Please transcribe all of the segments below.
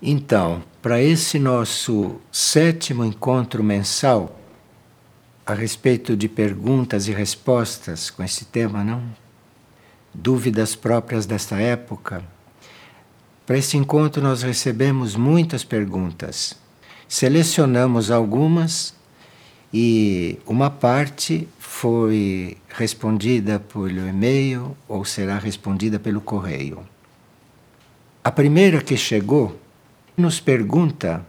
Então, para esse nosso sétimo encontro mensal, a respeito de perguntas e respostas com esse tema, não? Dúvidas próprias desta época. Para esse encontro, nós recebemos muitas perguntas. Selecionamos algumas e uma parte foi respondida pelo e-mail ou será respondida pelo correio. A primeira que chegou nos pergunta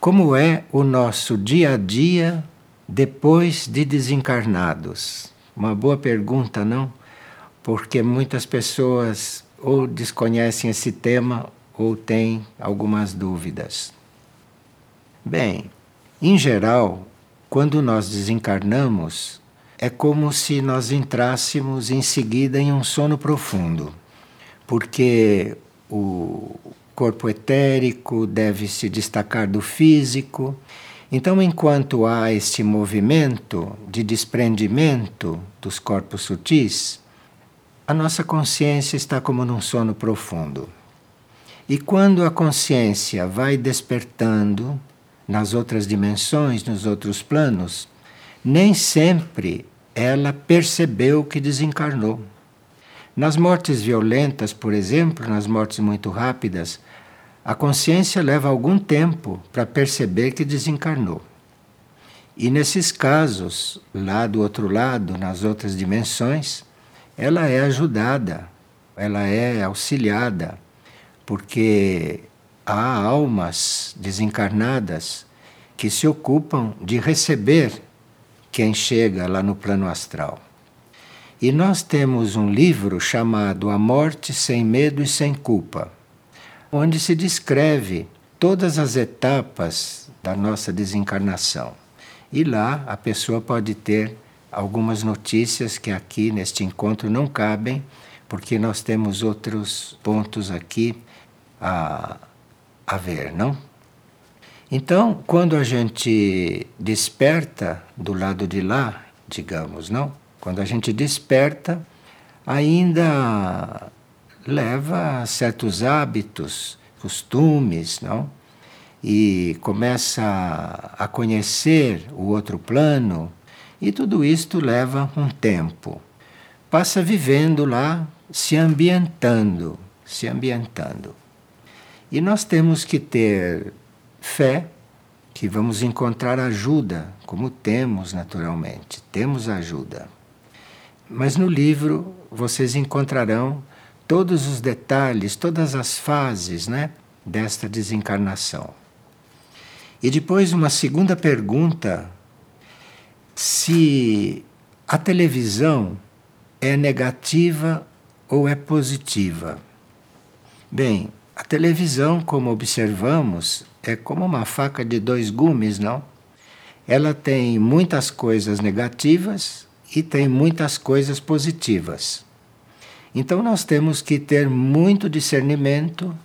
como é o nosso dia a dia depois de desencarnados. Uma boa pergunta, não? Porque muitas pessoas ou desconhecem esse tema ou têm algumas dúvidas. Bem, em geral, quando nós desencarnamos, é como se nós entrássemos em seguida em um sono profundo, porque o corpo etérico deve se destacar do físico. Então, enquanto há este movimento de desprendimento dos corpos sutis, a nossa consciência está como num sono profundo. E quando a consciência vai despertando nas outras dimensões, nos outros planos, nem sempre ela percebeu que desencarnou. Nas mortes violentas, por exemplo, nas mortes muito rápidas, a consciência leva algum tempo para perceber que desencarnou. E nesses casos, lá do outro lado, nas outras dimensões, ela é ajudada, ela é auxiliada, porque há almas desencarnadas que se ocupam de receber quem chega lá no plano astral. E nós temos um livro chamado A Morte Sem Medo e Sem Culpa, onde se descreve todas as etapas da nossa desencarnação. E lá a pessoa pode ter algumas notícias que aqui neste encontro não cabem, porque nós temos outros pontos aqui a, a ver, não? Então, quando a gente desperta do lado de lá, digamos, não? Quando a gente desperta, ainda leva certos hábitos, costumes, não? E começa a conhecer o outro plano, e tudo isto leva um tempo. Passa vivendo lá, se ambientando, se ambientando. E nós temos que ter fé que vamos encontrar ajuda, como temos naturalmente, temos ajuda. Mas no livro vocês encontrarão todos os detalhes, todas as fases né, desta desencarnação. E depois, uma segunda pergunta: se a televisão é negativa ou é positiva? Bem, a televisão, como observamos, é como uma faca de dois gumes, não? Ela tem muitas coisas negativas e tem muitas coisas positivas. Então nós temos que ter muito discernimento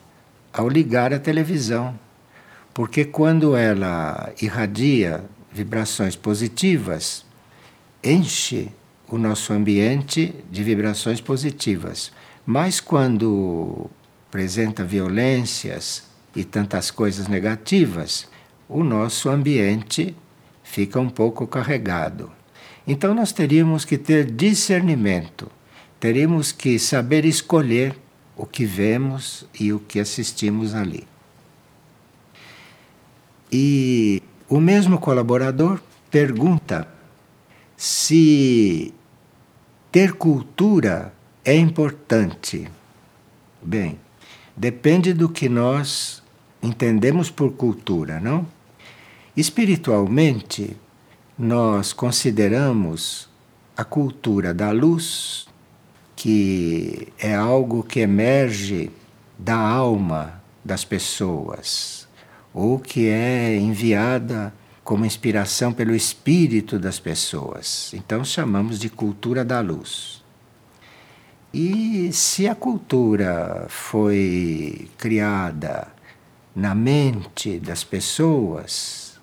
ao ligar a televisão, porque quando ela irradia vibrações positivas, enche o nosso ambiente de vibrações positivas. Mas quando apresenta violências e tantas coisas negativas, o nosso ambiente fica um pouco carregado. Então nós teríamos que ter discernimento, teríamos que saber escolher o que vemos e o que assistimos ali. E o mesmo colaborador pergunta se ter cultura é importante. Bem, depende do que nós entendemos por cultura, não? Espiritualmente, nós consideramos a cultura da luz, que é algo que emerge da alma das pessoas, ou que é enviada como inspiração pelo espírito das pessoas. Então chamamos de cultura da luz. E se a cultura foi criada na mente das pessoas,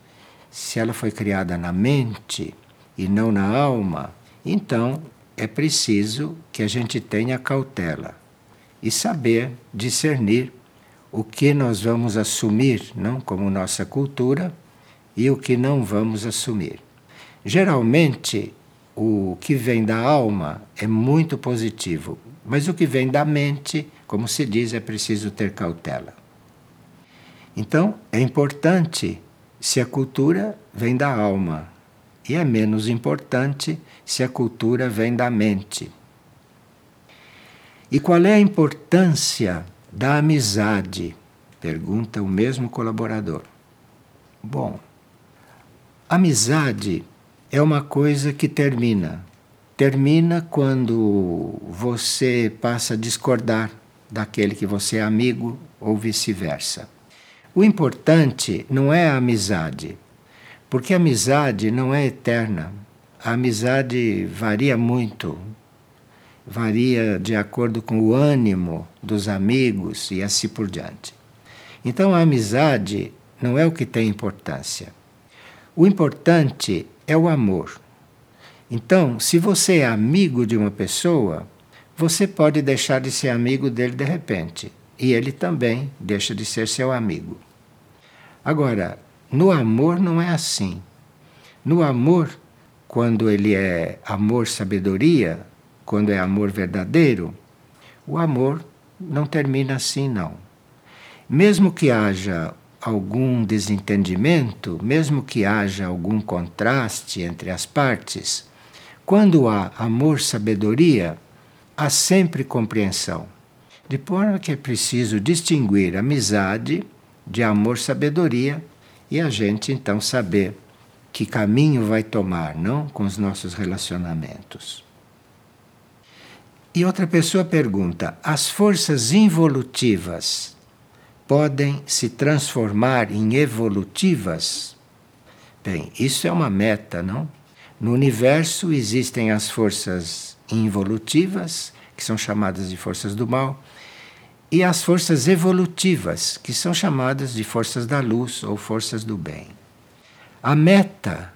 se ela foi criada na mente e não na alma, então é preciso que a gente tenha cautela e saber discernir o que nós vamos assumir, não como nossa cultura, e o que não vamos assumir. Geralmente, o que vem da alma é muito positivo, mas o que vem da mente, como se diz, é preciso ter cautela. Então, é importante se a cultura vem da alma, e é menos importante se a cultura vem da mente. E qual é a importância da amizade? Pergunta o mesmo colaborador. Bom, amizade é uma coisa que termina. Termina quando você passa a discordar daquele que você é amigo ou vice-versa. O importante não é a amizade, porque a amizade não é eterna. A amizade varia muito, varia de acordo com o ânimo dos amigos e assim por diante. Então a amizade não é o que tem importância. O importante é o amor. Então, se você é amigo de uma pessoa, você pode deixar de ser amigo dele de repente, e ele também deixa de ser seu amigo. Agora, no amor não é assim. No amor, quando ele é amor-sabedoria, quando é amor verdadeiro, o amor não termina assim, não. Mesmo que haja algum desentendimento, mesmo que haja algum contraste entre as partes, quando há amor-sabedoria, há sempre compreensão. De forma que é preciso distinguir amizade de amor-sabedoria e a gente então saber que caminho vai tomar, não com os nossos relacionamentos. E outra pessoa pergunta: as forças involutivas podem se transformar em evolutivas? Bem, isso é uma meta, não? No universo existem as forças involutivas, que são chamadas de forças do mal, e as forças evolutivas, que são chamadas de forças da luz ou forças do bem. A meta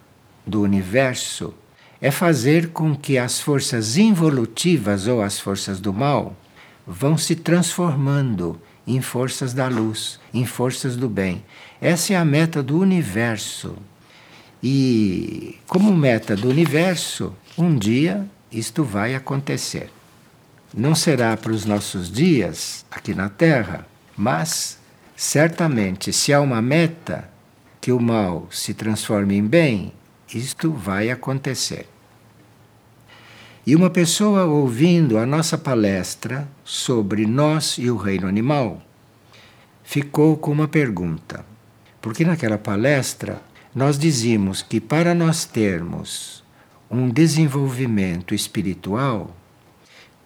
do universo é fazer com que as forças involutivas ou as forças do mal vão se transformando em forças da luz, em forças do bem. Essa é a meta do universo. E, como meta do universo, um dia isto vai acontecer. Não será para os nossos dias aqui na Terra, mas certamente, se há uma meta que o mal se transforme em bem, isto vai acontecer. E uma pessoa ouvindo a nossa palestra sobre nós e o reino animal ficou com uma pergunta. Porque naquela palestra nós dizíamos que para nós termos um desenvolvimento espiritual,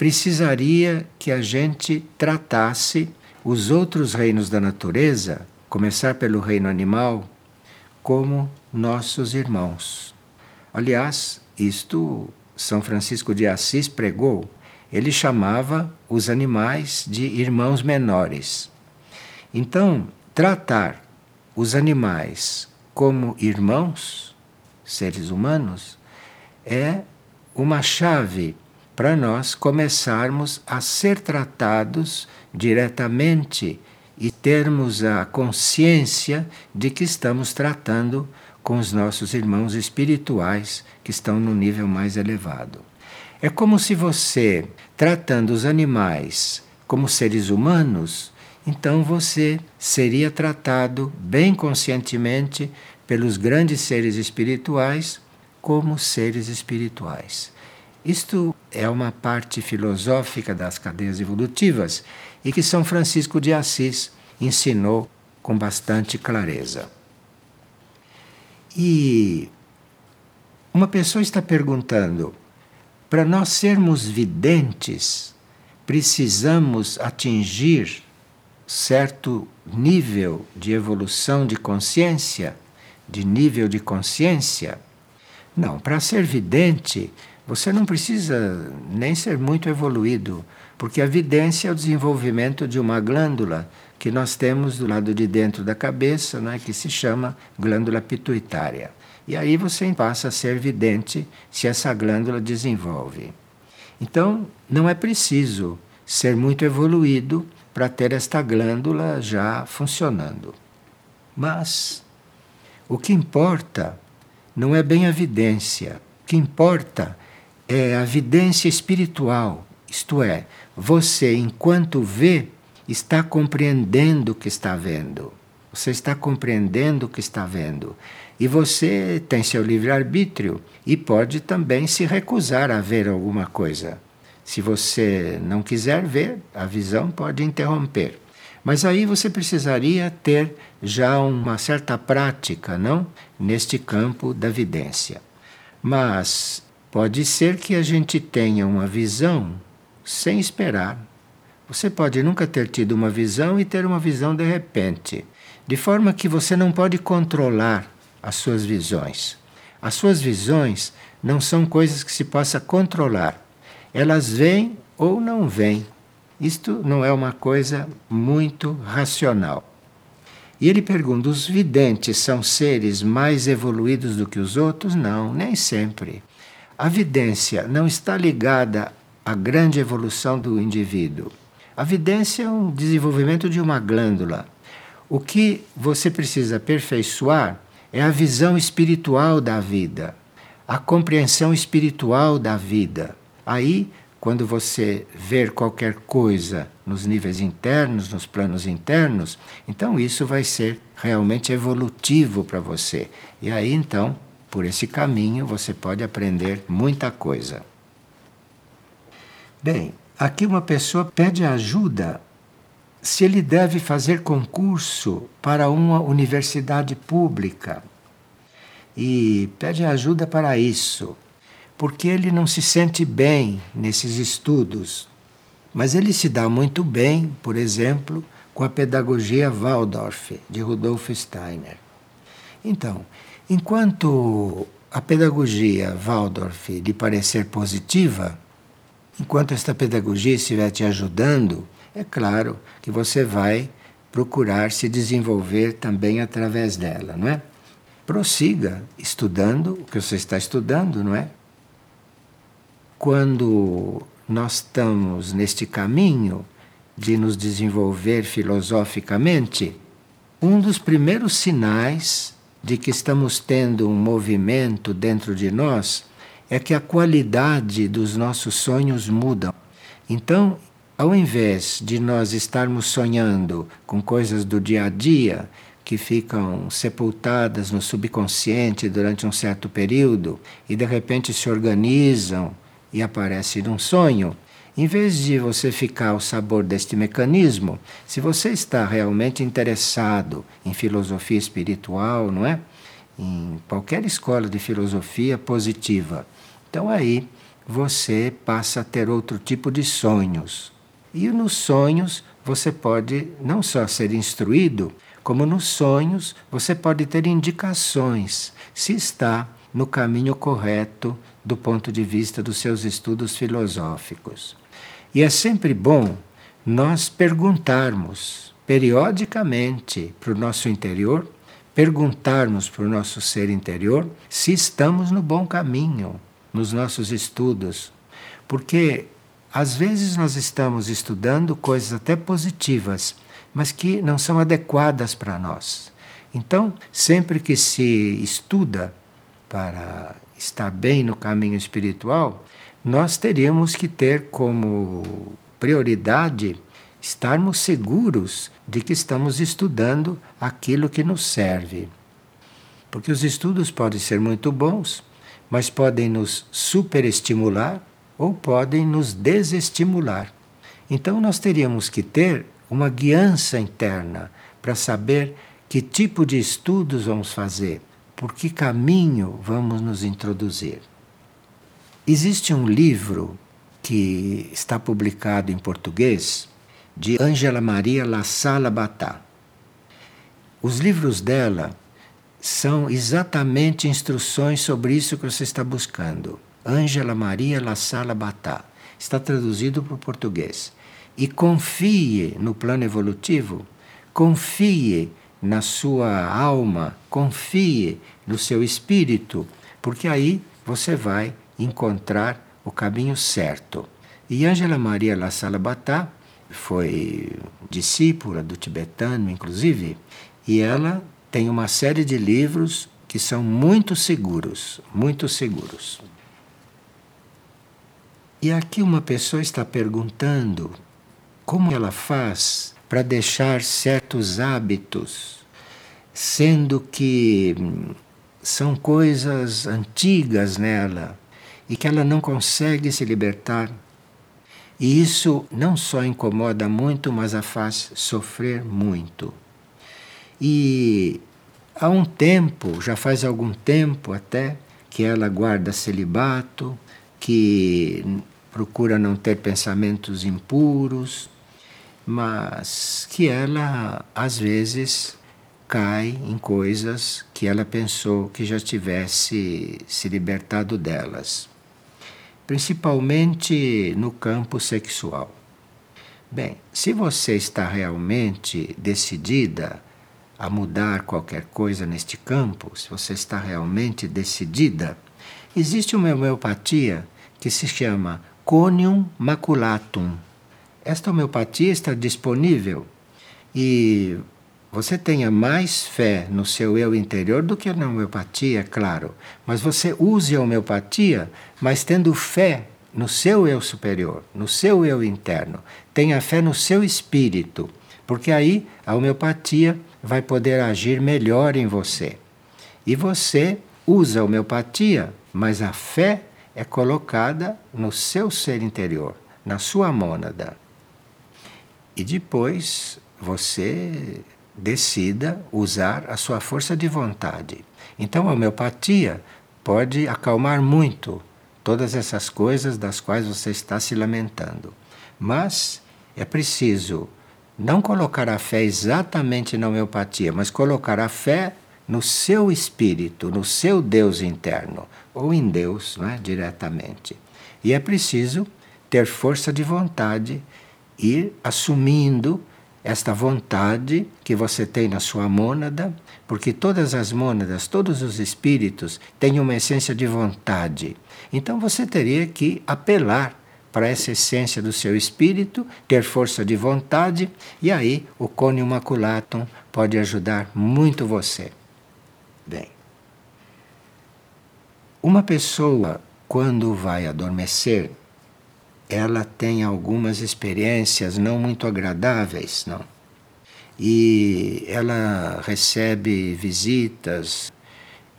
precisaria que a gente tratasse os outros reinos da natureza, começar pelo reino animal, como nossos irmãos. Aliás, isto São Francisco de Assis pregou. Ele chamava os animais de irmãos menores. Então, tratar os animais como irmãos, seres humanos, é uma chave para nós começarmos a ser tratados diretamente e termos a consciência de que estamos tratando com os nossos irmãos espirituais que estão no nível mais elevado. É como se você, tratando os animais como seres humanos, então você seria tratado bem conscientemente pelos grandes seres espirituais como seres espirituais. Isto é uma parte filosófica das cadeias evolutivas e que São Francisco de Assis ensinou com bastante clareza. E uma pessoa está perguntando: para nós sermos videntes, precisamos atingir certo nível de evolução de consciência, de nível de consciência? Não, para ser vidente, você não precisa nem ser muito evoluído, porque a vidência é o desenvolvimento de uma glândula que nós temos do lado de dentro da cabeça, né, que se chama glândula pituitária. E aí você passa a ser vidente se essa glândula desenvolve. Então, não é preciso ser muito evoluído para ter esta glândula já funcionando. Mas o que importa não é bem a vidência. O que importa é a vidência espiritual. Isto é, você, enquanto vê, está compreendendo o que está vendo. Você está compreendendo o que está vendo. E você tem seu livre-arbítrio e pode também se recusar a ver alguma coisa. Se você não quiser ver, a visão pode interromper. Mas aí você precisaria ter já uma certa prática, não? Neste campo da vidência. Mas pode ser que a gente tenha uma visão sem esperar. Você pode nunca ter tido uma visão e ter uma visão de repente, de forma que você não pode controlar as suas visões. As suas visões não são coisas que se possa controlar. Elas vêm ou não vêm. Isto não é uma coisa muito racional. E ele pergunta: os videntes são seres mais evoluídos do que os outros? Não, nem sempre. A vidência não está ligada à grande evolução do indivíduo. A vidência é um desenvolvimento de uma glândula. O que você precisa aperfeiçoar é a visão espiritual da vida, a compreensão espiritual da vida. Aí quando você ver qualquer coisa nos níveis internos, nos planos internos, então isso vai ser realmente evolutivo para você. E aí então, por esse caminho, você pode aprender muita coisa. Bem, aqui uma pessoa pede ajuda se ele deve fazer concurso para uma universidade pública. E pede ajuda para isso porque ele não se sente bem nesses estudos. Mas ele se dá muito bem, por exemplo, com a pedagogia Waldorf, de Rudolf Steiner. Então, enquanto a pedagogia Waldorf lhe parecer positiva, enquanto esta pedagogia estiver te ajudando, é claro que você vai procurar se desenvolver também através dela, não é? Prossiga estudando o que você está estudando, não é? quando nós estamos neste caminho de nos desenvolver filosoficamente, um dos primeiros sinais de que estamos tendo um movimento dentro de nós é que a qualidade dos nossos sonhos muda. Então, ao invés de nós estarmos sonhando com coisas do dia a dia que ficam sepultadas no subconsciente durante um certo período e de repente se organizam e aparece num sonho, em vez de você ficar ao sabor deste mecanismo, se você está realmente interessado em filosofia espiritual, não é? Em qualquer escola de filosofia positiva, então aí você passa a ter outro tipo de sonhos. E nos sonhos você pode não só ser instruído, como nos sonhos você pode ter indicações se está no caminho correto do ponto de vista dos seus estudos filosóficos. E é sempre bom nós perguntarmos periodicamente para o nosso interior, perguntarmos para o nosso ser interior se estamos no bom caminho nos nossos estudos. Porque às vezes nós estamos estudando coisas até positivas, mas que não são adequadas para nós. Então, sempre que se estuda para estar bem no caminho espiritual, nós teríamos que ter como prioridade estarmos seguros de que estamos estudando aquilo que nos serve. Porque os estudos podem ser muito bons, mas podem nos superestimular ou podem nos desestimular. Então nós teríamos que ter uma guiança interna para saber que tipo de estudos vamos fazer por que caminho vamos nos introduzir. Existe um livro que está publicado em português de Ângela Maria La Sala Batá. Os livros dela são exatamente instruções sobre isso que você está buscando. Ângela Maria La Sala Batá. Está traduzido para o português. E confie no plano evolutivo, confie na sua alma, confie no seu espírito, porque aí você vai encontrar o caminho certo. E Ângela Maria La Salabatá foi discípula do tibetano, inclusive, e ela tem uma série de livros que são muito seguros, muito seguros. E aqui uma pessoa está perguntando como ela faz para deixar certos hábitos, sendo que são coisas antigas nela e que ela não consegue se libertar. E isso não só incomoda muito, mas a faz sofrer muito. E há um tempo, já faz algum tempo até, que ela guarda celibato, que procura não ter pensamentos impuros, mas que ela às vezes cai em coisas que ela pensou que já tivesse se libertado delas, principalmente no campo sexual. Bem, se você está realmente decidida a mudar qualquer coisa neste campo, se você está realmente decidida, existe uma homeopatia que se chama Conium maculatum. Esta homeopatia está disponível e você tenha mais fé no seu eu interior do que na homeopatia, é claro. Mas você use a homeopatia, mas tendo fé no seu eu superior, no seu eu interno. Tenha fé no seu espírito, porque aí a homeopatia vai poder agir melhor em você. E você usa a homeopatia, mas a fé é colocada no seu ser interior, na sua mônada. E depois você decida usar a sua força de vontade. Então a homeopatia pode acalmar muito todas essas coisas das quais você está se lamentando. Mas é preciso não colocar a fé exatamente na homeopatia, mas colocar a fé no seu espírito, no seu Deus interno, ou em Deus, não é? diretamente. E é preciso ter força de vontade, ir assumindo esta vontade que você tem na sua mônada, porque todas as mônadas, todos os espíritos têm uma essência de vontade. Então você teria que apelar para essa essência do seu espírito, ter força de vontade, e aí o Cone Maculatum pode ajudar muito você. Bem, uma pessoa, quando vai adormecer, ela tem algumas experiências não muito agradáveis, não. E ela recebe visitas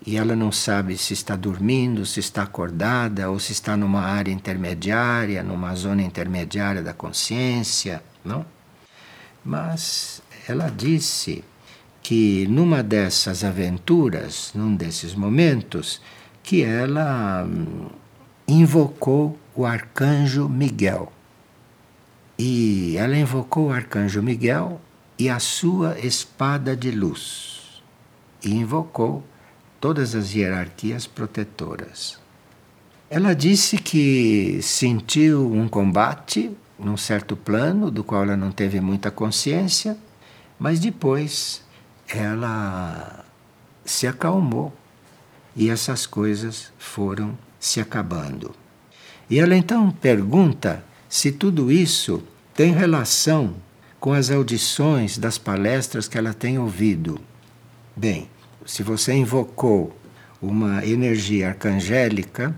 e ela não sabe se está dormindo, se está acordada ou se está numa área intermediária, numa zona intermediária da consciência, não? Mas ela disse que numa dessas aventuras, num desses momentos, que ela hum, invocou o arcanjo Miguel. E ela invocou o arcanjo Miguel e a sua espada de luz. E invocou todas as hierarquias protetoras. Ela disse que sentiu um combate num certo plano, do qual ela não teve muita consciência, mas depois ela se acalmou e essas coisas foram se acabando. E ela então pergunta se tudo isso tem relação com as audições das palestras que ela tem ouvido. Bem, se você invocou uma energia arcangélica,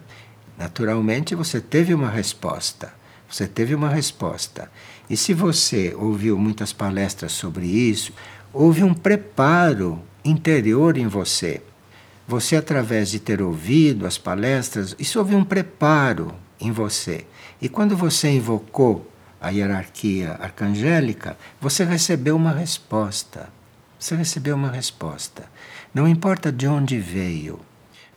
naturalmente você teve uma resposta. Você teve uma resposta. E se você ouviu muitas palestras sobre isso, houve um preparo interior em você. Você, através de ter ouvido as palestras, isso houve um preparo em você. E quando você invocou a hierarquia arcangélica, você recebeu uma resposta. Você recebeu uma resposta. Não importa de onde veio,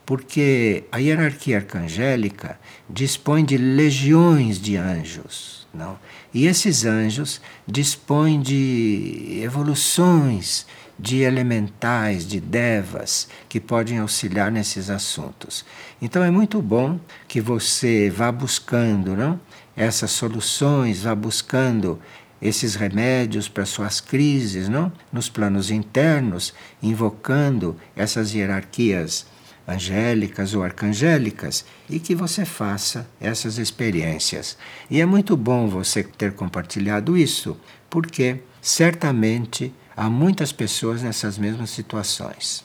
porque a hierarquia arcangélica dispõe de legiões de anjos, não? E esses anjos dispõem de evoluções de elementais, de devas, que podem auxiliar nesses assuntos. Então é muito bom que você vá buscando não? essas soluções, vá buscando esses remédios para suas crises, não? nos planos internos, invocando essas hierarquias angélicas ou arcangélicas e que você faça essas experiências. E é muito bom você ter compartilhado isso, porque certamente há muitas pessoas nessas mesmas situações.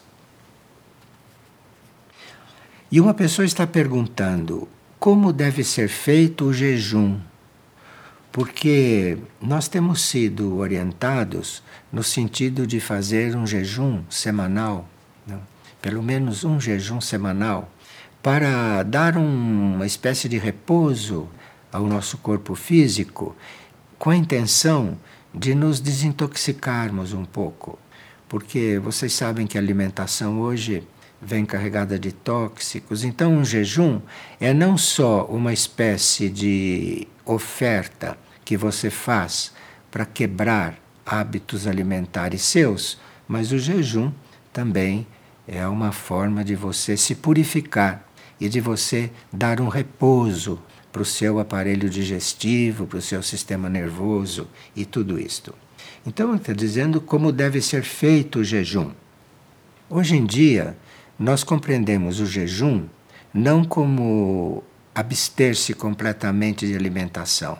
E uma pessoa está perguntando como deve ser feito o jejum, porque nós temos sido orientados no sentido de fazer um jejum semanal, não? pelo menos um jejum semanal, para dar um, uma espécie de repouso ao nosso corpo físico, com a intenção de nos desintoxicarmos um pouco. Porque vocês sabem que a alimentação hoje vem carregada de tóxicos. Então, um jejum é não só uma espécie de oferta que você faz para quebrar hábitos alimentares seus, mas o jejum também é uma forma de você se purificar e de você dar um repouso para o seu aparelho digestivo, para o seu sistema nervoso e tudo isto. Então, está dizendo como deve ser feito o jejum. Hoje em dia, nós compreendemos o jejum não como abster-se completamente de alimentação,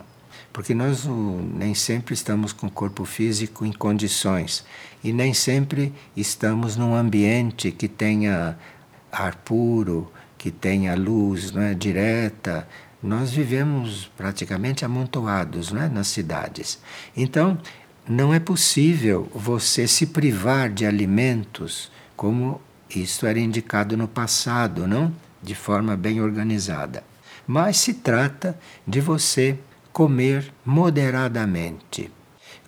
porque nós nem sempre estamos com o corpo físico em condições e nem sempre estamos num ambiente que tenha ar puro, que tenha luz não é, direta. Nós vivemos praticamente amontoados não é, nas cidades. Então, não é possível você se privar de alimentos como isso era indicado no passado, não? De forma bem organizada. Mas se trata de você comer moderadamente.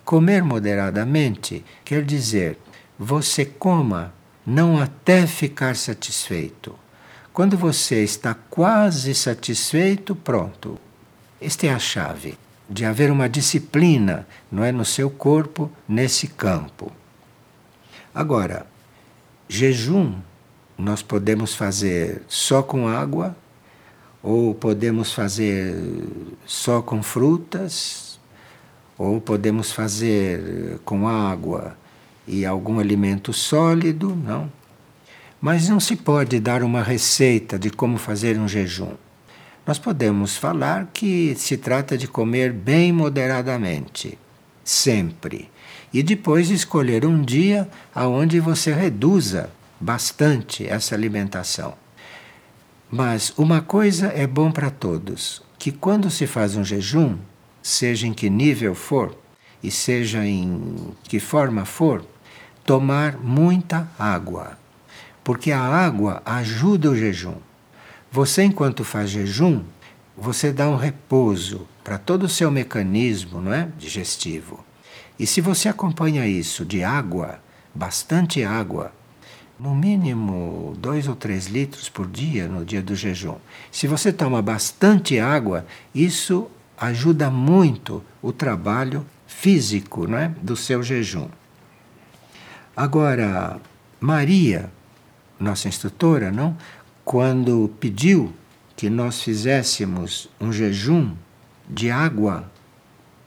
Comer moderadamente quer dizer você coma não até ficar satisfeito. Quando você está quase satisfeito, pronto. Esta é a chave de haver uma disciplina, não é no seu corpo nesse campo. Agora, jejum nós podemos fazer só com água ou podemos fazer só com frutas, ou podemos fazer com água e algum alimento sólido, não. Mas não se pode dar uma receita de como fazer um jejum. Nós podemos falar que se trata de comer bem moderadamente, sempre, e depois escolher um dia aonde você reduza bastante essa alimentação. Mas uma coisa é bom para todos, que quando se faz um jejum, seja em que nível for e seja em que forma for, tomar muita água, porque a água ajuda o jejum. Você enquanto faz jejum, você dá um repouso para todo o seu mecanismo, não é, digestivo. E se você acompanha isso de água, bastante água, no mínimo dois ou três litros por dia no dia do jejum. Se você toma bastante água, isso ajuda muito o trabalho físico né, do seu jejum. Agora, Maria, nossa instrutora, não, quando pediu que nós fizéssemos um jejum de água,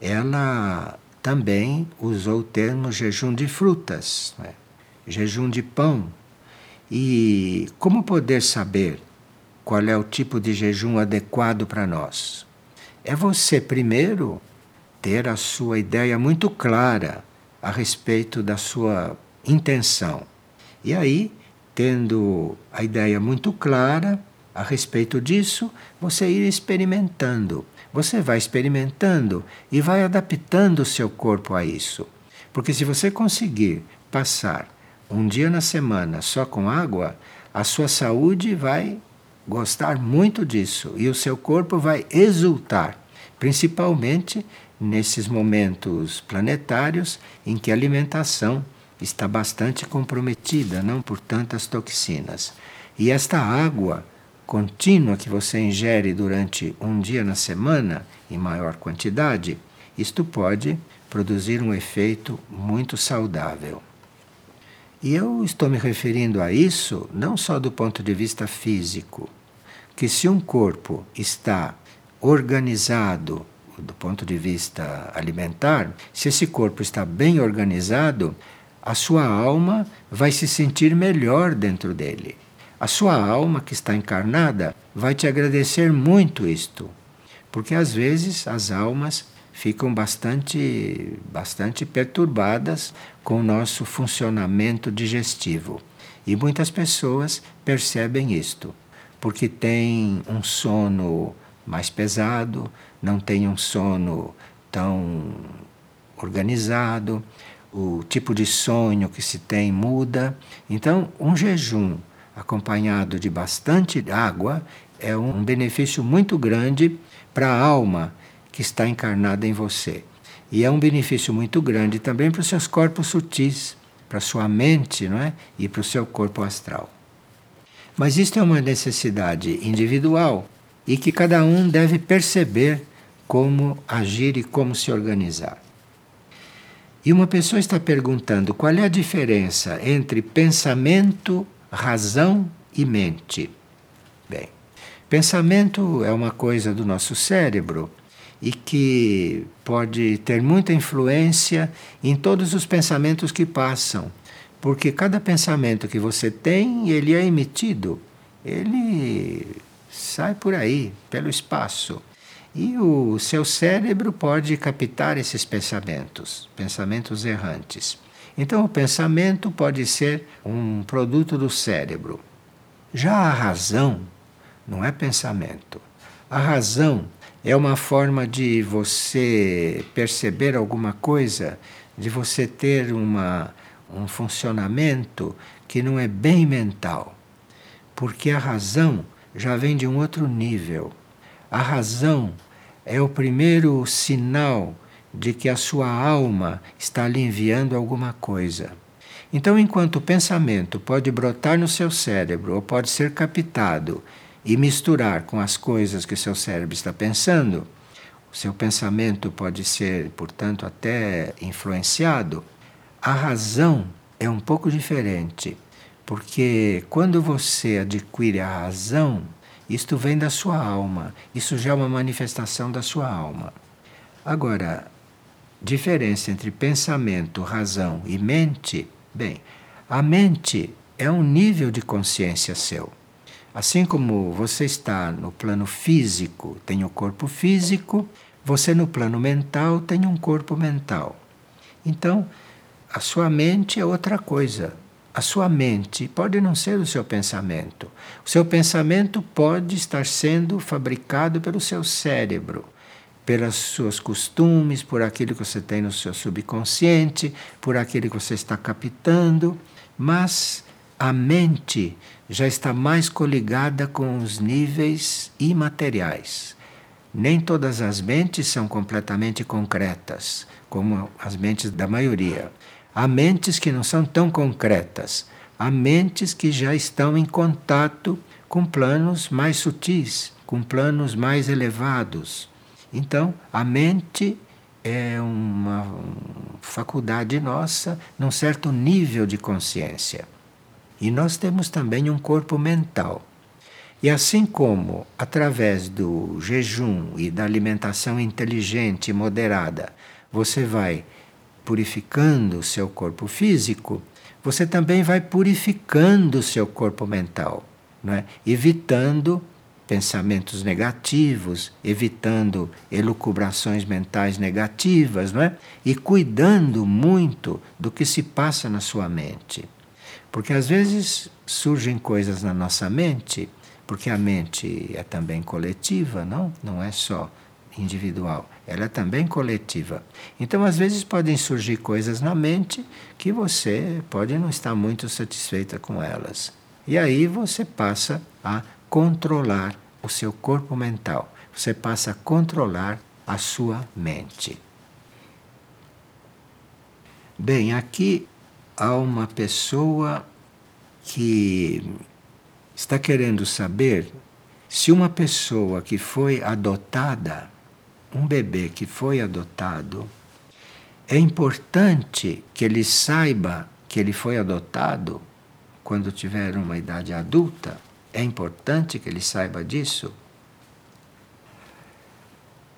ela também usou o termo jejum de frutas, né? jejum de pão, e como poder saber qual é o tipo de jejum adequado para nós? É você, primeiro, ter a sua ideia muito clara a respeito da sua intenção. E aí, tendo a ideia muito clara a respeito disso, você ir experimentando. Você vai experimentando e vai adaptando o seu corpo a isso. Porque se você conseguir passar um dia na semana só com água, a sua saúde vai gostar muito disso e o seu corpo vai exultar, principalmente nesses momentos planetários em que a alimentação está bastante comprometida, não por tantas toxinas. E esta água contínua que você ingere durante um dia na semana, em maior quantidade, isto pode produzir um efeito muito saudável. E eu estou me referindo a isso não só do ponto de vista físico, que se um corpo está organizado do ponto de vista alimentar, se esse corpo está bem organizado, a sua alma vai se sentir melhor dentro dele. a sua alma que está encarnada vai te agradecer muito isto, porque às vezes as almas ficam bastante, bastante perturbadas com o nosso funcionamento digestivo. E muitas pessoas percebem isto, porque têm um sono mais pesado, não têm um sono tão organizado, o tipo de sonho que se tem muda. Então, um jejum acompanhado de bastante água é um benefício muito grande para a alma que está encarnada em você. E é um benefício muito grande também para os seus corpos sutis, para a sua mente não é? e para o seu corpo astral. Mas isto é uma necessidade individual e que cada um deve perceber como agir e como se organizar. E uma pessoa está perguntando qual é a diferença entre pensamento, razão e mente. Bem, pensamento é uma coisa do nosso cérebro e que pode ter muita influência em todos os pensamentos que passam, porque cada pensamento que você tem, ele é emitido, ele sai por aí, pelo espaço. E o seu cérebro pode captar esses pensamentos, pensamentos errantes. Então, o pensamento pode ser um produto do cérebro. Já a razão não é pensamento. A razão é uma forma de você perceber alguma coisa, de você ter uma, um funcionamento que não é bem mental. Porque a razão já vem de um outro nível. A razão é o primeiro sinal de que a sua alma está lhe enviando alguma coisa. Então, enquanto o pensamento pode brotar no seu cérebro ou pode ser captado e misturar com as coisas que seu cérebro está pensando, o seu pensamento pode ser, portanto, até influenciado. A razão é um pouco diferente, porque quando você adquire a razão, isto vem da sua alma. Isso já é uma manifestação da sua alma. Agora, diferença entre pensamento, razão e mente, bem, a mente é um nível de consciência seu. Assim como você está no plano físico, tem o corpo físico, você no plano mental tem um corpo mental. Então, a sua mente é outra coisa. A sua mente pode não ser o seu pensamento. O seu pensamento pode estar sendo fabricado pelo seu cérebro, pelos seus costumes, por aquilo que você tem no seu subconsciente, por aquilo que você está captando, mas a mente já está mais coligada com os níveis imateriais. Nem todas as mentes são completamente concretas, como as mentes da maioria. Há mentes que não são tão concretas, há mentes que já estão em contato com planos mais sutis, com planos mais elevados. Então, a mente é uma faculdade nossa num certo nível de consciência. E nós temos também um corpo mental. E assim como, através do jejum e da alimentação inteligente e moderada, você vai purificando o seu corpo físico, você também vai purificando o seu corpo mental, não é? evitando pensamentos negativos, evitando elucubrações mentais negativas, não é? E cuidando muito do que se passa na sua mente. Porque às vezes surgem coisas na nossa mente, porque a mente é também coletiva, não? Não é só individual, ela é também coletiva. Então, às vezes, podem surgir coisas na mente que você pode não estar muito satisfeita com elas. E aí você passa a controlar o seu corpo mental, você passa a controlar a sua mente. Bem, aqui há uma pessoa que está querendo saber se uma pessoa que foi adotada um bebê que foi adotado, é importante que ele saiba que ele foi adotado quando tiver uma idade adulta. É importante que ele saiba disso.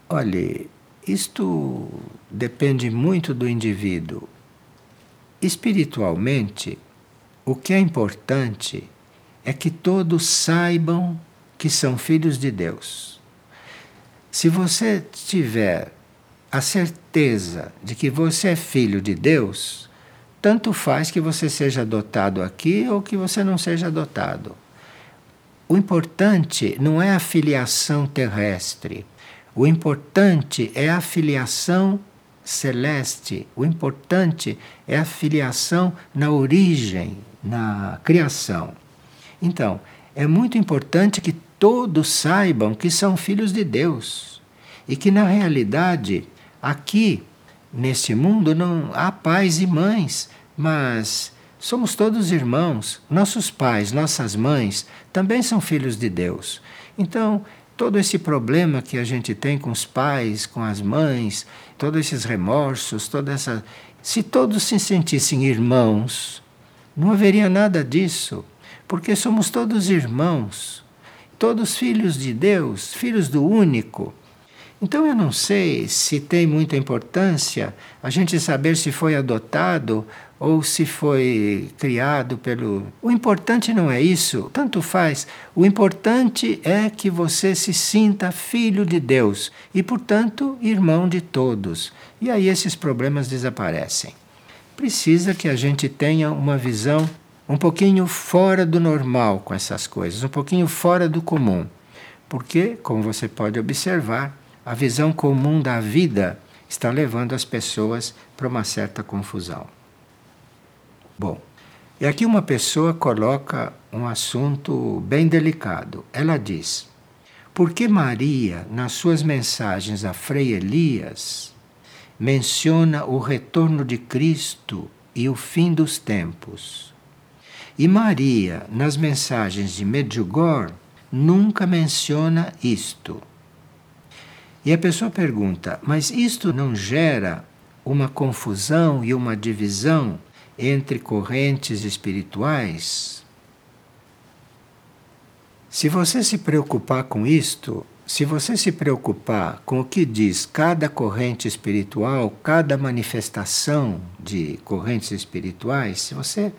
Olhe, isto depende muito do indivíduo. Espiritualmente, o que é importante é que todos saibam que são filhos de Deus. Se você tiver a certeza de que você é filho de Deus, tanto faz que você seja adotado aqui ou que você não seja adotado. O importante não é a filiação terrestre. O importante é a filiação celeste. O importante é a filiação na origem, na criação. Então, é muito importante que todos saibam que são filhos de Deus e que, na realidade, aqui, neste mundo, não há pais e mães, mas somos todos irmãos. Nossos pais, nossas mães também são filhos de Deus. Então, todo esse problema que a gente tem com os pais, com as mães, todos esses remorsos, toda essa. Se todos se sentissem irmãos, não haveria nada disso, porque somos todos irmãos todos filhos de Deus, filhos do único. Então eu não sei se tem muita importância a gente saber se foi adotado ou se foi criado pelo. O importante não é isso, tanto faz. O importante é que você se sinta filho de Deus e, portanto, irmão de todos. E aí esses problemas desaparecem. Precisa que a gente tenha uma visão um pouquinho fora do normal com essas coisas, um pouquinho fora do comum. Porque, como você pode observar, a visão comum da vida está levando as pessoas para uma certa confusão. Bom, e aqui uma pessoa coloca um assunto bem delicado. Ela diz: por que Maria, nas suas mensagens a Frei Elias, menciona o retorno de Cristo e o fim dos tempos? E Maria, nas mensagens de Medjugorje, nunca menciona isto. E a pessoa pergunta: mas isto não gera uma confusão e uma divisão entre correntes espirituais? Se você se preocupar com isto, se você se preocupar com o que diz cada corrente espiritual, cada manifestação de correntes espirituais, se você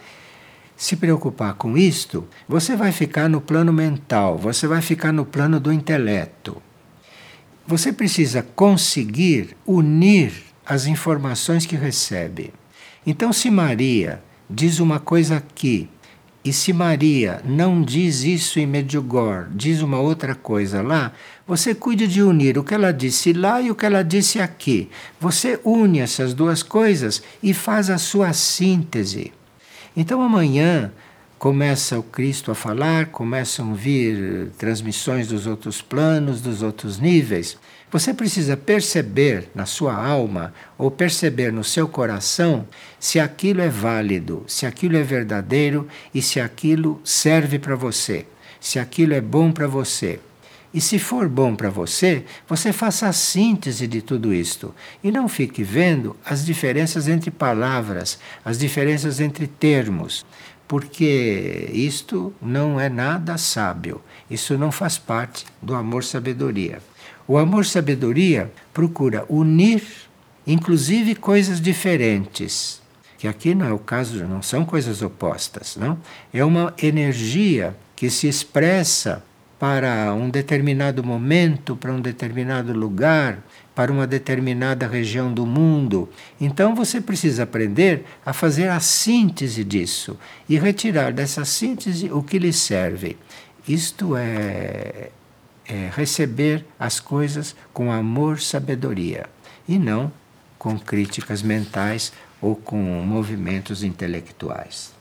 se preocupar com isto, você vai ficar no plano mental, você vai ficar no plano do intelecto. Você precisa conseguir unir as informações que recebe. Então, se Maria diz uma coisa aqui, e se Maria não diz isso em Medjugorje, diz uma outra coisa lá, você cuide de unir o que ela disse lá e o que ela disse aqui. Você une essas duas coisas e faz a sua síntese. Então amanhã começa o Cristo a falar, começam a vir transmissões dos outros planos, dos outros níveis. Você precisa perceber na sua alma ou perceber no seu coração se aquilo é válido, se aquilo é verdadeiro e se aquilo serve para você, se aquilo é bom para você. E se for bom para você, você faça a síntese de tudo isto. E não fique vendo as diferenças entre palavras, as diferenças entre termos, porque isto não é nada sábio. Isso não faz parte do amor-sabedoria. O amor-sabedoria procura unir, inclusive, coisas diferentes. Que aqui não é o caso, não são coisas opostas, não? É uma energia que se expressa para um determinado momento, para um determinado lugar, para uma determinada região do mundo. Então você precisa aprender a fazer a síntese disso e retirar dessa síntese o que lhe serve. Isto é, é receber as coisas com amor, sabedoria e não com críticas mentais ou com movimentos intelectuais.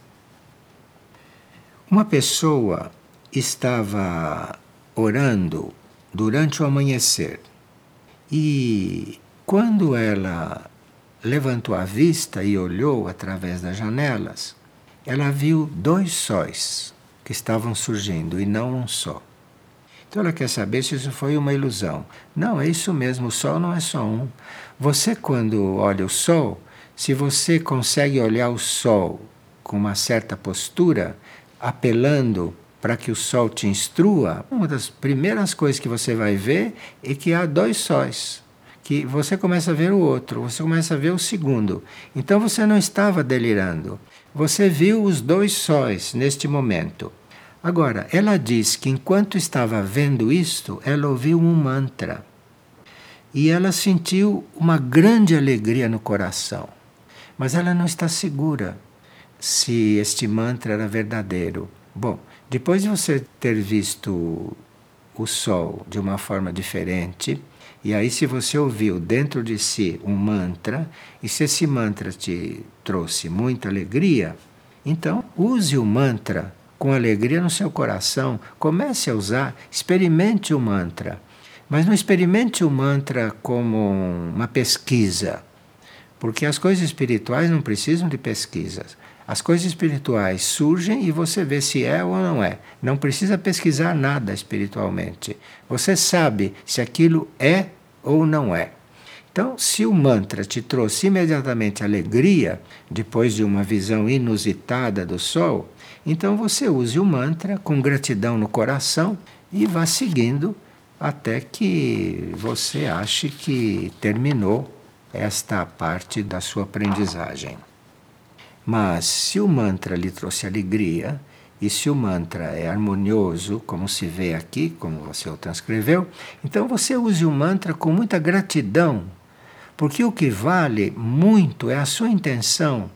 Uma pessoa estava orando durante o amanhecer e quando ela levantou a vista e olhou através das janelas, ela viu dois sóis que estavam surgindo e não um só. Então ela quer saber se isso foi uma ilusão. Não, é isso mesmo, o sol não é só um. Você, quando olha o sol, se você consegue olhar o sol com uma certa postura, apelando para que o sol te instrua, uma das primeiras coisas que você vai ver é que há dois sóis. Que você começa a ver o outro, você começa a ver o segundo. Então você não estava delirando. Você viu os dois sóis neste momento. Agora, ela diz que enquanto estava vendo isto, ela ouviu um mantra. E ela sentiu uma grande alegria no coração. Mas ela não está segura se este mantra era verdadeiro. Bom, depois de você ter visto o sol de uma forma diferente, e aí se você ouviu dentro de si um mantra, e se esse mantra te trouxe muita alegria, então use o mantra com alegria no seu coração, comece a usar, experimente o mantra. Mas não experimente o mantra como uma pesquisa, porque as coisas espirituais não precisam de pesquisas. As coisas espirituais surgem e você vê se é ou não é. Não precisa pesquisar nada espiritualmente. Você sabe se aquilo é ou não é. Então, se o mantra te trouxe imediatamente alegria, depois de uma visão inusitada do sol, então você use o mantra com gratidão no coração e vá seguindo até que você ache que terminou esta parte da sua aprendizagem. Mas se o mantra lhe trouxe alegria, e se o mantra é harmonioso, como se vê aqui, como você o transcreveu, então você use o mantra com muita gratidão, porque o que vale muito é a sua intenção.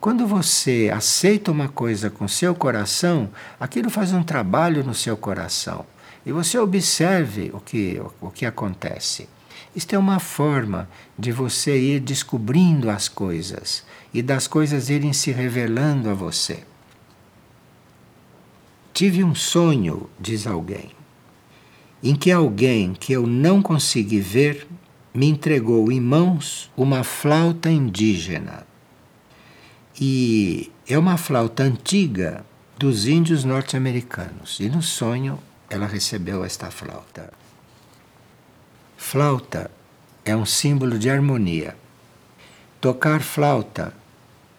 Quando você aceita uma coisa com seu coração, aquilo faz um trabalho no seu coração e você observe o que, o que acontece. Isto é uma forma de você ir descobrindo as coisas e das coisas irem se revelando a você. Tive um sonho, diz alguém, em que alguém que eu não consegui ver me entregou em mãos uma flauta indígena. E é uma flauta antiga dos índios norte-americanos. E no sonho ela recebeu esta flauta. Flauta é um símbolo de harmonia. Tocar flauta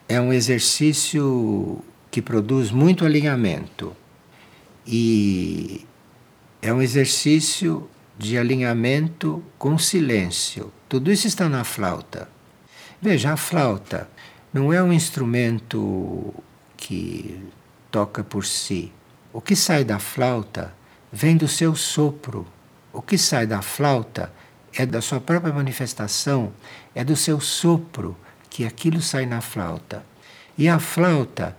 é um exercício que produz muito alinhamento e é um exercício de alinhamento com silêncio. Tudo isso está na flauta. Veja, a flauta não é um instrumento que toca por si. O que sai da flauta vem do seu sopro. O que sai da flauta é da sua própria manifestação, é do seu sopro que aquilo sai na flauta. E a flauta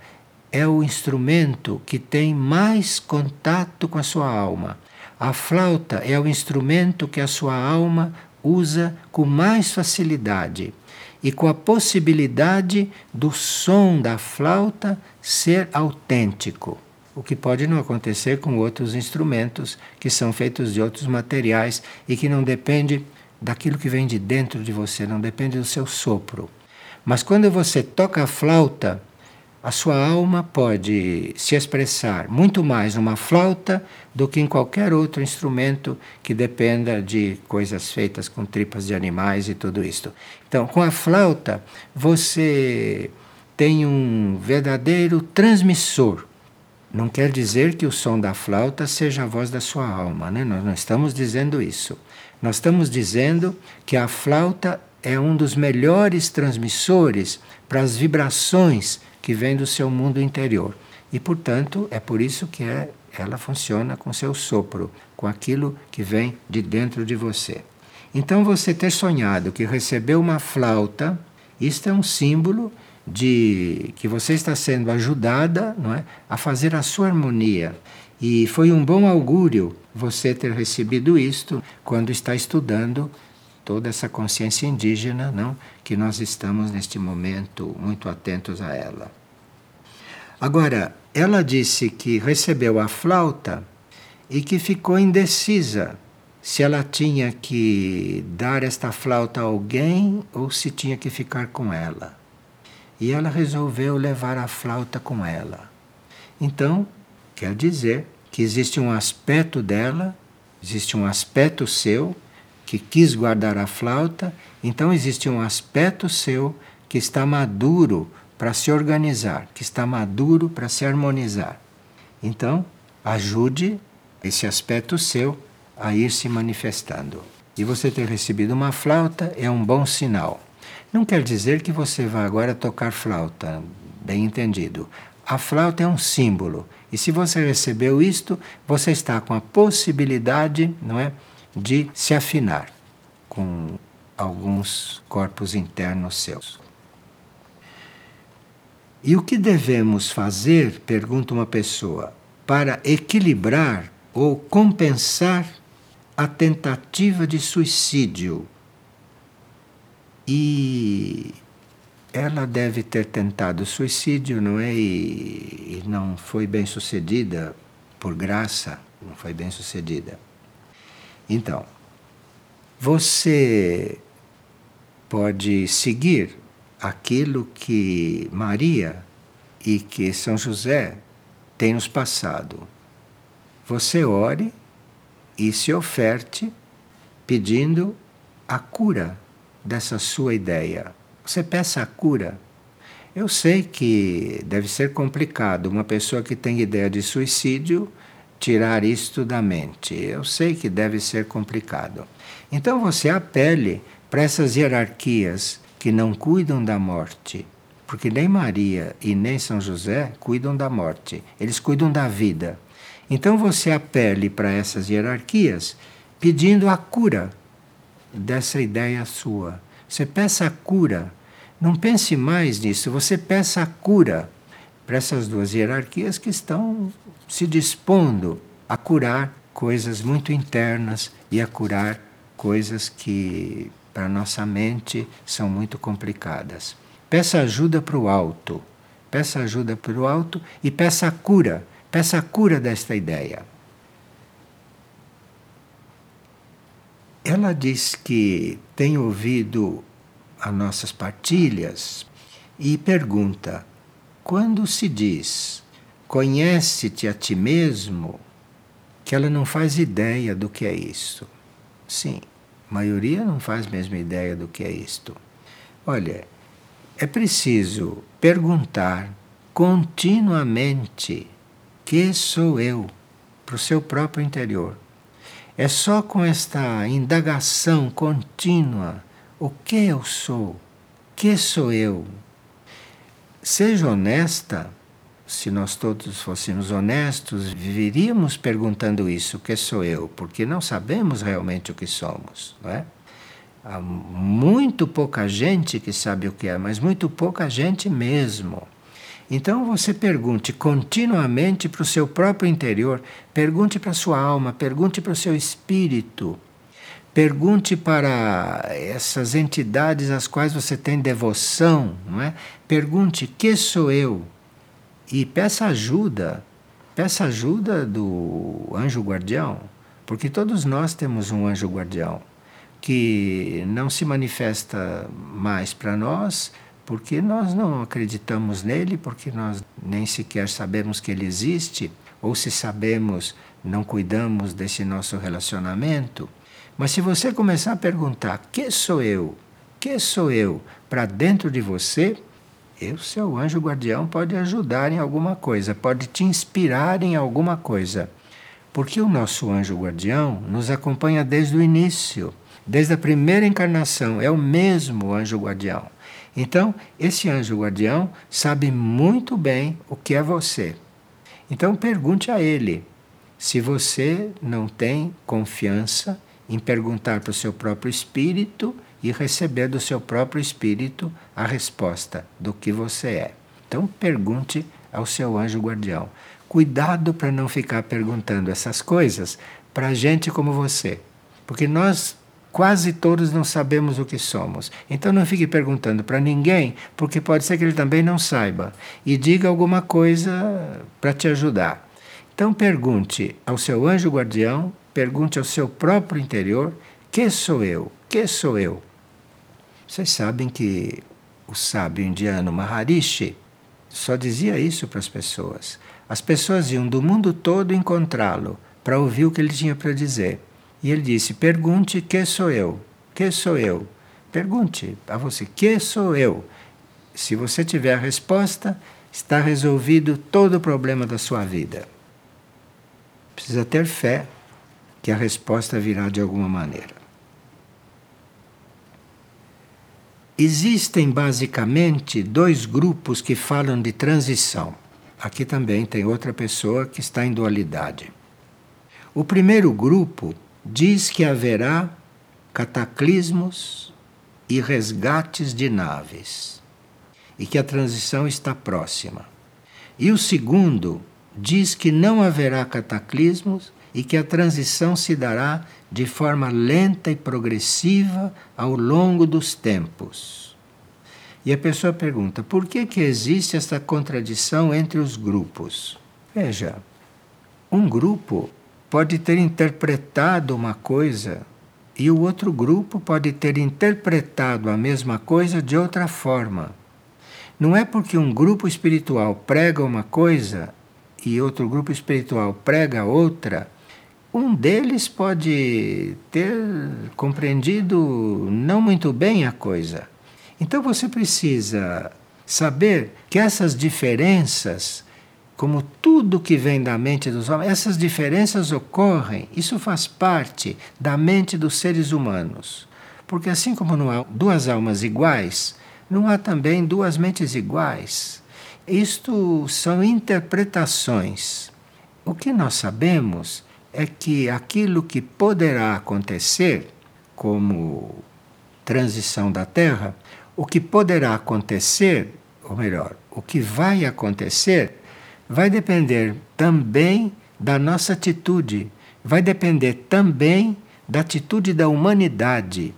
é o instrumento que tem mais contato com a sua alma. A flauta é o instrumento que a sua alma usa com mais facilidade e com a possibilidade do som da flauta ser autêntico o que pode não acontecer com outros instrumentos que são feitos de outros materiais e que não depende daquilo que vem de dentro de você, não depende do seu sopro. Mas quando você toca a flauta, a sua alma pode se expressar muito mais numa flauta do que em qualquer outro instrumento que dependa de coisas feitas com tripas de animais e tudo isto. Então, com a flauta, você tem um verdadeiro transmissor não quer dizer que o som da flauta seja a voz da sua alma, né? nós não estamos dizendo isso. Nós estamos dizendo que a flauta é um dos melhores transmissores para as vibrações que vêm do seu mundo interior. E, portanto, é por isso que é, ela funciona com seu sopro, com aquilo que vem de dentro de você. Então, você ter sonhado que recebeu uma flauta, isto é um símbolo de que você está sendo ajudada não é, a fazer a sua harmonia. E foi um bom augúrio você ter recebido isto quando está estudando toda essa consciência indígena, não, que nós estamos neste momento muito atentos a ela. Agora, ela disse que recebeu a flauta e que ficou indecisa se ela tinha que dar esta flauta a alguém ou se tinha que ficar com ela e ela resolveu levar a flauta com ela. Então, quer dizer que existe um aspecto dela, existe um aspecto seu que quis guardar a flauta, então existe um aspecto seu que está maduro para se organizar, que está maduro para se harmonizar. Então, ajude esse aspecto seu a ir se manifestando. E você ter recebido uma flauta é um bom sinal. Não quer dizer que você vá agora tocar flauta, bem entendido. A flauta é um símbolo. E se você recebeu isto, você está com a possibilidade, não é, de se afinar com alguns corpos internos seus. E o que devemos fazer, pergunta uma pessoa, para equilibrar ou compensar a tentativa de suicídio? E ela deve ter tentado suicídio, não é? E, e não foi bem sucedida, por graça, não foi bem sucedida. Então, você pode seguir aquilo que Maria e que São José têm nos passado. Você ore e se oferte pedindo a cura dessa sua ideia você peça a cura. Eu sei que deve ser complicado uma pessoa que tem ideia de suicídio tirar isto da mente. Eu sei que deve ser complicado. Então você apele para essas hierarquias que não cuidam da morte, porque nem Maria e nem São José cuidam da morte, eles cuidam da vida. Então você apele para essas hierarquias pedindo a cura dessa ideia sua. Você peça a cura não pense mais nisso, você peça a cura para essas duas hierarquias que estão se dispondo a curar coisas muito internas e a curar coisas que para nossa mente são muito complicadas. Peça ajuda para o alto, peça ajuda para o alto e peça a cura, peça a cura desta ideia. Ela diz que tem ouvido as nossas partilhas e pergunta: quando se diz conhece-te a ti mesmo, que ela não faz ideia do que é isso. Sim, a maioria não faz mesmo ideia do que é isto. Olha, é preciso perguntar continuamente: que sou eu? para o seu próprio interior. É só com esta indagação contínua o que eu sou? Que sou eu? Seja honesta, se nós todos fôssemos honestos, viveríamos perguntando isso: o que sou eu? Porque não sabemos realmente o que somos, não é? Há muito pouca gente que sabe o que é, mas muito pouca gente mesmo. Então você pergunte continuamente para o seu próprio interior, pergunte para a sua alma, pergunte para o seu espírito Pergunte para essas entidades às quais você tem devoção, não é? Pergunte: que sou eu? E peça ajuda. Peça ajuda do anjo guardião, porque todos nós temos um anjo guardião que não se manifesta mais para nós porque nós não acreditamos nele, porque nós nem sequer sabemos que ele existe, ou se sabemos, não cuidamos desse nosso relacionamento. Mas se você começar a perguntar: que sou eu? Que sou eu? Para dentro de você, o seu anjo guardião pode ajudar em alguma coisa, pode te inspirar em alguma coisa. Porque o nosso anjo guardião nos acompanha desde o início, desde a primeira encarnação, é o mesmo anjo guardião. Então, esse anjo guardião sabe muito bem o que é você. Então, pergunte a ele se você não tem confiança em perguntar para o seu próprio espírito e receber do seu próprio espírito a resposta do que você é. Então pergunte ao seu anjo guardião. Cuidado para não ficar perguntando essas coisas para gente como você, porque nós quase todos não sabemos o que somos. Então não fique perguntando para ninguém, porque pode ser que ele também não saiba e diga alguma coisa para te ajudar. Então pergunte ao seu anjo guardião pergunte ao seu próprio interior: que sou eu? Que sou eu? Vocês sabem que o sábio indiano Maharishi só dizia isso para as pessoas. As pessoas iam do mundo todo encontrá-lo para ouvir o que ele tinha para dizer. E ele disse: Pergunte que sou eu? Que sou eu? Pergunte a você: Que sou eu? Se você tiver a resposta, está resolvido todo o problema da sua vida. Precisa ter fé que a resposta virá de alguma maneira. Existem basicamente dois grupos que falam de transição. aqui também tem outra pessoa que está em dualidade. O primeiro grupo diz que haverá cataclismos e resgates de naves e que a transição está próxima. E o segundo diz que não haverá cataclismos e que a transição se dará de forma lenta e progressiva ao longo dos tempos. E a pessoa pergunta: por que, que existe esta contradição entre os grupos? Veja, um grupo pode ter interpretado uma coisa e o outro grupo pode ter interpretado a mesma coisa de outra forma. Não é porque um grupo espiritual prega uma coisa e outro grupo espiritual prega outra, um deles pode ter compreendido não muito bem a coisa. Então você precisa saber que essas diferenças, como tudo que vem da mente dos homens, essas diferenças ocorrem, isso faz parte da mente dos seres humanos. Porque assim como não há duas almas iguais, não há também duas mentes iguais. Isto são interpretações. O que nós sabemos é que aquilo que poderá acontecer, como transição da Terra, o que poderá acontecer, ou melhor, o que vai acontecer, vai depender também da nossa atitude, vai depender também da atitude da humanidade.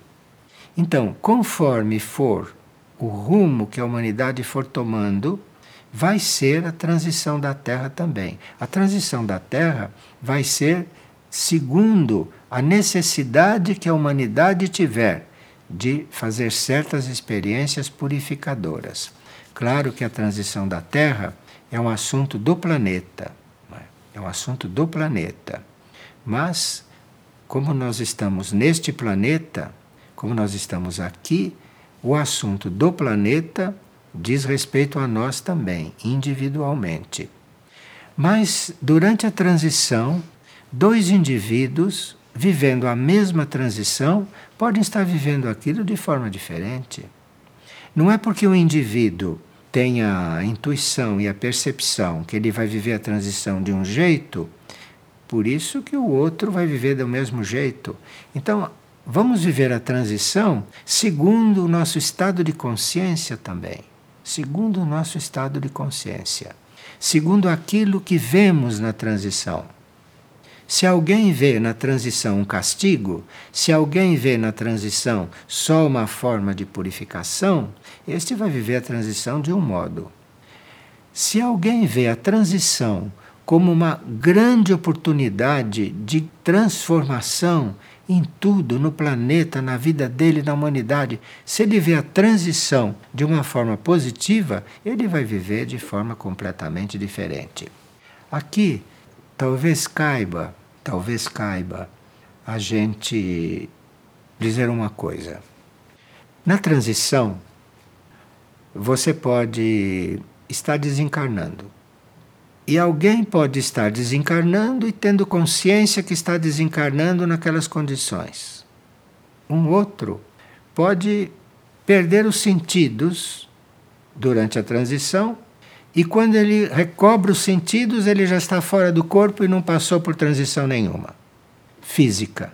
Então, conforme for o rumo que a humanidade for tomando, vai ser a transição da Terra também. A transição da Terra vai ser segundo a necessidade que a humanidade tiver de fazer certas experiências purificadoras. Claro que a transição da Terra é um assunto do planeta, é? é um assunto do planeta. Mas, como nós estamos neste planeta, como nós estamos aqui, o assunto do planeta diz respeito a nós também, individualmente. Mas durante a transição, dois indivíduos vivendo a mesma transição podem estar vivendo aquilo de forma diferente. Não é porque o indivíduo tenha a intuição e a percepção que ele vai viver a transição de um jeito, por isso que o outro vai viver do mesmo jeito. Então, Vamos viver a transição segundo o nosso estado de consciência também. Segundo o nosso estado de consciência. Segundo aquilo que vemos na transição. Se alguém vê na transição um castigo, se alguém vê na transição só uma forma de purificação, este vai viver a transição de um modo. Se alguém vê a transição como uma grande oportunidade de transformação em tudo, no planeta, na vida dele, na humanidade. Se ele vê a transição de uma forma positiva, ele vai viver de forma completamente diferente. Aqui, talvez caiba, talvez caiba a gente dizer uma coisa. Na transição, você pode estar desencarnando e alguém pode estar desencarnando e tendo consciência que está desencarnando naquelas condições. Um outro pode perder os sentidos durante a transição e quando ele recobra os sentidos, ele já está fora do corpo e não passou por transição nenhuma física.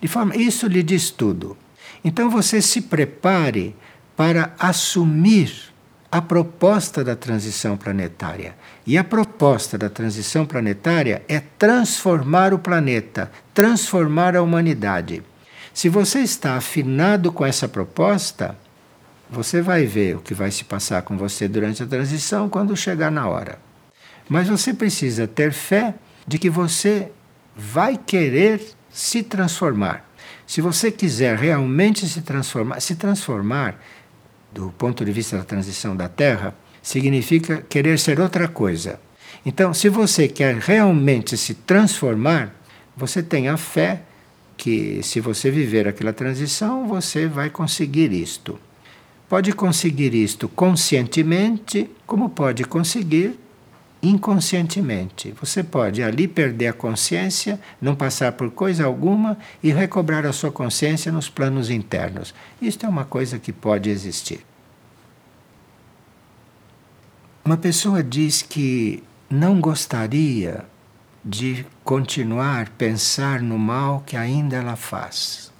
De forma, isso lhe diz tudo. Então você se prepare para assumir a proposta da transição planetária. E a proposta da transição planetária é transformar o planeta, transformar a humanidade. Se você está afinado com essa proposta, você vai ver o que vai se passar com você durante a transição quando chegar na hora. Mas você precisa ter fé de que você vai querer se transformar. Se você quiser realmente se transformar, se transformar do ponto de vista da transição da Terra, significa querer ser outra coisa. Então, se você quer realmente se transformar, você tem a fé que, se você viver aquela transição, você vai conseguir isto. Pode conseguir isto conscientemente, como pode conseguir inconscientemente. Você pode ali perder a consciência, não passar por coisa alguma e recobrar a sua consciência nos planos internos. Isto é uma coisa que pode existir. Uma pessoa diz que não gostaria de continuar a pensar no mal que ainda ela faz.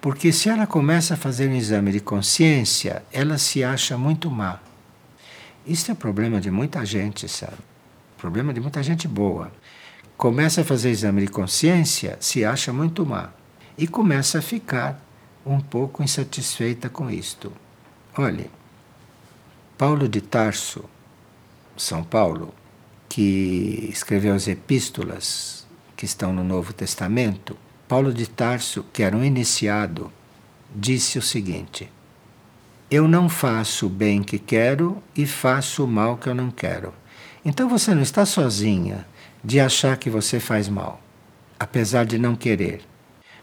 Porque se ela começa a fazer um exame de consciência, ela se acha muito má. Isso é problema de muita gente, sabe? Problema de muita gente boa. Começa a fazer exame de consciência, se acha muito má. E começa a ficar um pouco insatisfeita com isto. Olhe, Paulo de Tarso, São Paulo, que escreveu as epístolas que estão no Novo Testamento, Paulo de Tarso, que era um iniciado, disse o seguinte: Eu não faço o bem que quero e faço o mal que eu não quero. Então você não está sozinha de achar que você faz mal, apesar de não querer.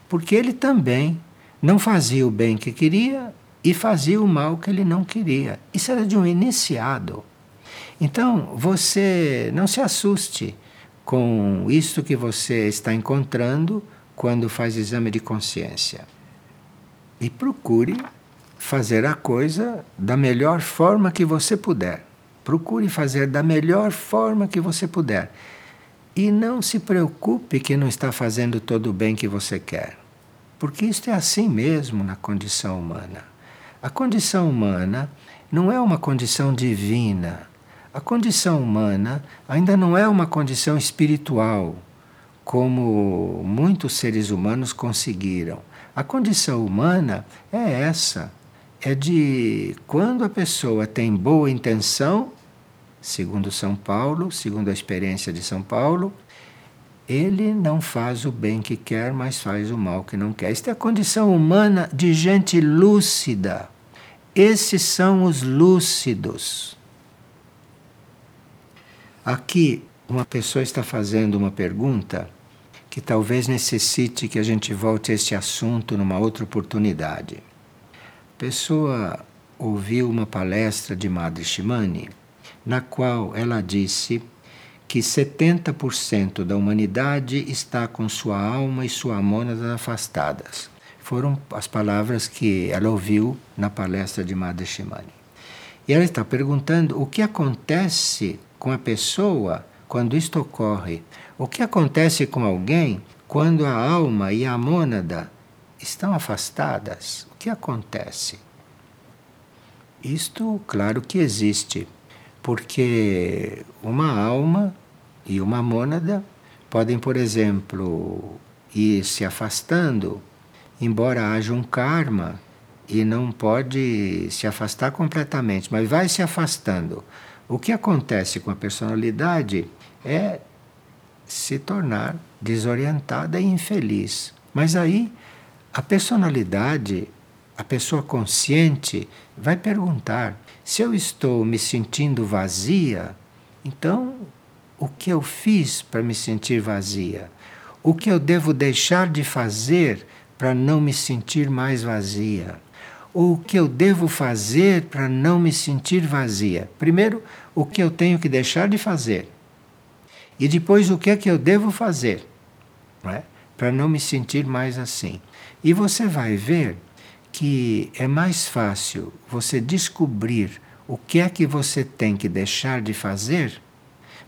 Porque ele também não fazia o bem que queria e fazia o mal que ele não queria. Isso era de um iniciado. Então, você não se assuste com isso que você está encontrando quando faz exame de consciência. E procure fazer a coisa da melhor forma que você puder. Procure fazer da melhor forma que você puder. E não se preocupe que não está fazendo todo o bem que você quer. Porque isto é assim mesmo na condição humana. A condição humana não é uma condição divina. A condição humana ainda não é uma condição espiritual como muitos seres humanos conseguiram. A condição humana é essa: é de quando a pessoa tem boa intenção, segundo São Paulo, segundo a experiência de São Paulo, ele não faz o bem que quer, mas faz o mal que não quer. Esta é a condição humana de gente lúcida. Esses são os lúcidos. Aqui uma pessoa está fazendo uma pergunta que talvez necessite que a gente volte a este assunto numa outra oportunidade. Pessoa ouviu uma palestra de Madre Shimani, na qual ela disse que 70% da humanidade está com sua alma e sua mônada afastadas. Foram as palavras que ela ouviu na palestra de Madre Shimani. E ela está perguntando o que acontece com a pessoa quando isto ocorre? O que acontece com alguém quando a alma e a mônada estão afastadas? Que acontece? Isto, claro que existe, porque uma alma e uma mônada podem, por exemplo, ir se afastando, embora haja um karma e não pode se afastar completamente, mas vai se afastando. O que acontece com a personalidade é se tornar desorientada e infeliz. Mas aí a personalidade, a pessoa consciente, vai perguntar: se eu estou me sentindo vazia, então o que eu fiz para me sentir vazia? O que eu devo deixar de fazer para não me sentir mais vazia? Ou o que eu devo fazer para não me sentir vazia? Primeiro, o que eu tenho que deixar de fazer. E depois o que é que eu devo fazer é? para não me sentir mais assim. E você vai ver que é mais fácil você descobrir o que é que você tem que deixar de fazer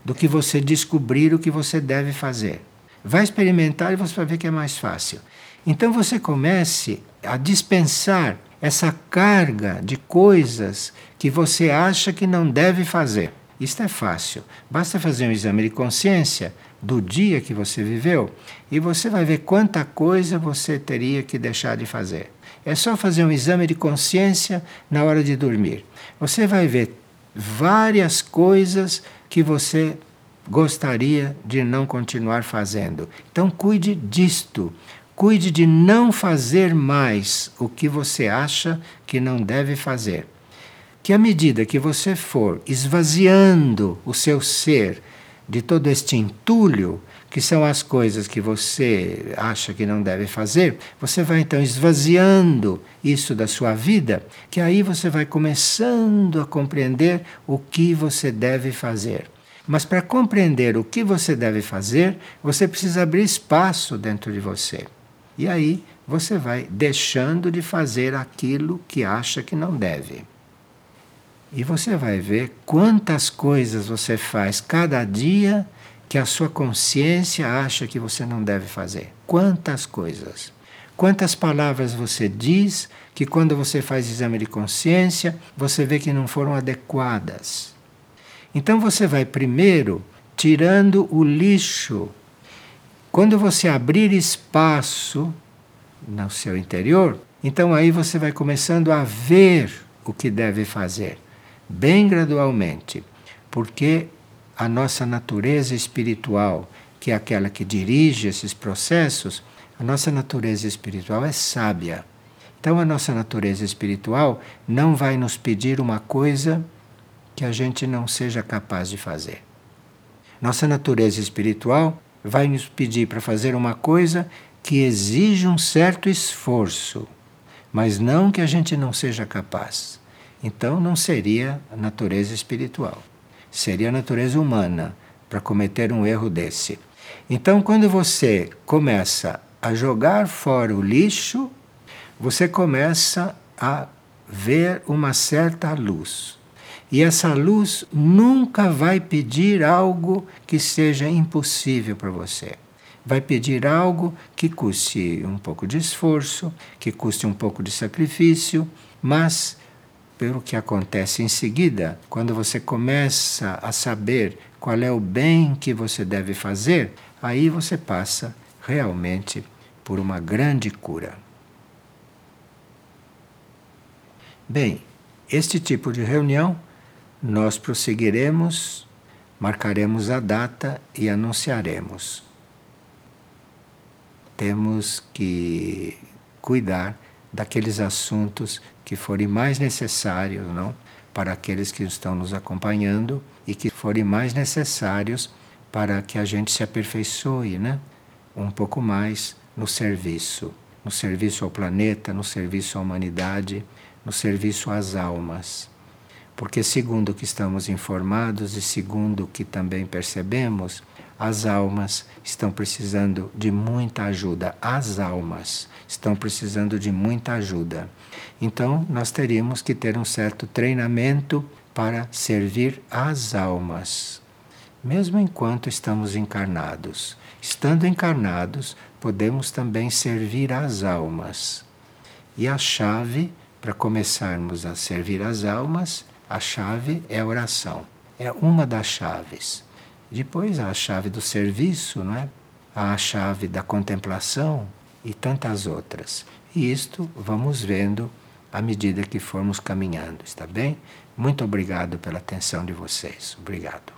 do que você descobrir o que você deve fazer. Vai experimentar e você vai ver que é mais fácil. Então você comece a dispensar essa carga de coisas que você acha que não deve fazer. Isto é fácil. Basta fazer um exame de consciência do dia que você viveu e você vai ver quanta coisa você teria que deixar de fazer. É só fazer um exame de consciência na hora de dormir. Você vai ver várias coisas que você gostaria de não continuar fazendo. Então cuide disto. Cuide de não fazer mais o que você acha que não deve fazer que à medida que você for esvaziando o seu ser de todo este entulho, que são as coisas que você acha que não deve fazer, você vai então esvaziando isso da sua vida, que aí você vai começando a compreender o que você deve fazer. Mas para compreender o que você deve fazer, você precisa abrir espaço dentro de você. E aí você vai deixando de fazer aquilo que acha que não deve. E você vai ver quantas coisas você faz cada dia que a sua consciência acha que você não deve fazer. Quantas coisas. Quantas palavras você diz que quando você faz exame de consciência, você vê que não foram adequadas. Então você vai primeiro tirando o lixo. Quando você abrir espaço no seu interior, então aí você vai começando a ver o que deve fazer, bem gradualmente, porque a nossa natureza espiritual, que é aquela que dirige esses processos, a nossa natureza espiritual é sábia. Então, a nossa natureza espiritual não vai nos pedir uma coisa que a gente não seja capaz de fazer. Nossa natureza espiritual vai nos pedir para fazer uma coisa que exige um certo esforço, mas não que a gente não seja capaz. Então, não seria a natureza espiritual, seria a natureza humana para cometer um erro desse. Então, quando você começa a jogar fora o lixo, você começa a ver uma certa luz. E essa luz nunca vai pedir algo que seja impossível para você. Vai pedir algo que custe um pouco de esforço, que custe um pouco de sacrifício, mas pelo que acontece em seguida, quando você começa a saber qual é o bem que você deve fazer, aí você passa realmente por uma grande cura. Bem, este tipo de reunião nós prosseguiremos, marcaremos a data e anunciaremos. Temos que cuidar daqueles assuntos que forem mais necessários, não? Para aqueles que estão nos acompanhando e que forem mais necessários para que a gente se aperfeiçoe, né? Um pouco mais no serviço, no serviço ao planeta, no serviço à humanidade, no serviço às almas. Porque, segundo o que estamos informados e segundo o que também percebemos, as almas estão precisando de muita ajuda. As almas estão precisando de muita ajuda. Então, nós teríamos que ter um certo treinamento para servir às almas, mesmo enquanto estamos encarnados. Estando encarnados, podemos também servir às almas. E a chave para começarmos a servir às almas, a chave é a oração. É uma das chaves. Depois há a chave do serviço, não é? a chave da contemplação e tantas outras. E isto vamos vendo à medida que formos caminhando, está bem? Muito obrigado pela atenção de vocês. Obrigado.